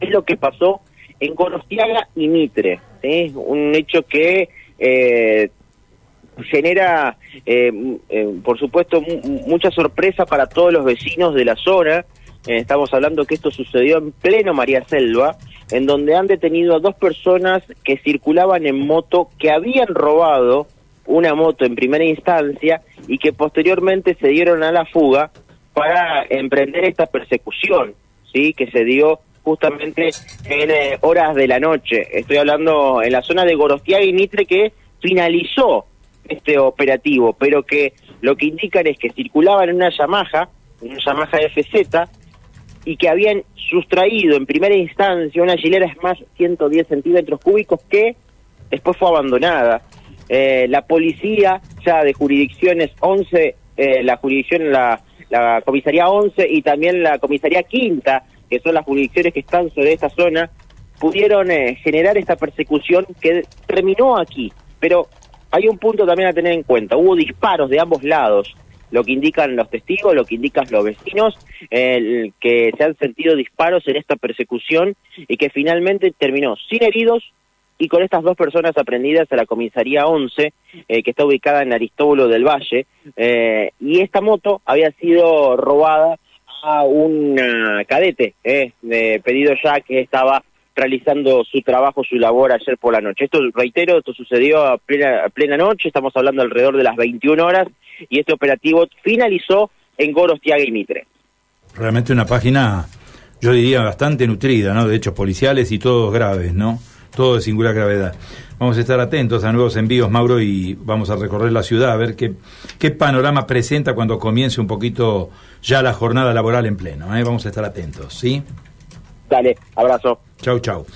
es lo que pasó en Gorostiaga y Mitre. Un hecho que eh, genera, eh, eh, por supuesto, mucha sorpresa para todos los vecinos de la zona. estamos hablando que esto sucedió en pleno María Selva, en donde han detenido a dos personas que circulaban en moto que habían robado una moto en primera instancia y que posteriormente se dieron a la fuga para emprender esta persecución, sí, que se dio justamente en eh, horas de la noche. Estoy hablando en la zona de Gorostiaga y Mitre que finalizó este operativo, pero que lo que indican es que circulaban una Yamaha, una Yamaha FZ, y que habían sustraído en primera instancia una hilera más 110 centímetros cúbicos que después fue abandonada. Eh, la policía ya de jurisdicciones 11, eh, la jurisdicción, la, la comisaría 11 y también la comisaría quinta, que son las jurisdicciones que están sobre esta zona, pudieron eh, generar esta persecución que terminó aquí. Pero hay un punto también a tener en cuenta, hubo disparos de ambos lados, lo que indican los testigos, lo que indican los vecinos, que se han sentido disparos en esta persecución y que finalmente terminó sin heridos y con estas dos personas aprendidas a la comisaría 11, eh, que está ubicada en Aristóbulo del Valle, eh, y esta moto había sido robada a un cadete, eh, de pedido ya que estaba realizando su trabajo, su labor ayer por la noche. Esto, reitero, esto sucedió a plena, a plena noche, estamos hablando alrededor de las 21 horas, y este operativo finalizó en Gorostiaga y Mitre. Realmente una página, yo diría, bastante nutrida, ¿no? De hechos policiales y todos graves, ¿no? todo de singular gravedad. Vamos a estar atentos a nuevos envíos, Mauro, y vamos a recorrer la ciudad a ver qué, qué panorama presenta cuando comience un poquito ya la jornada laboral en pleno. ¿eh? Vamos a estar atentos, ¿sí? Dale, abrazo. Chau, chau.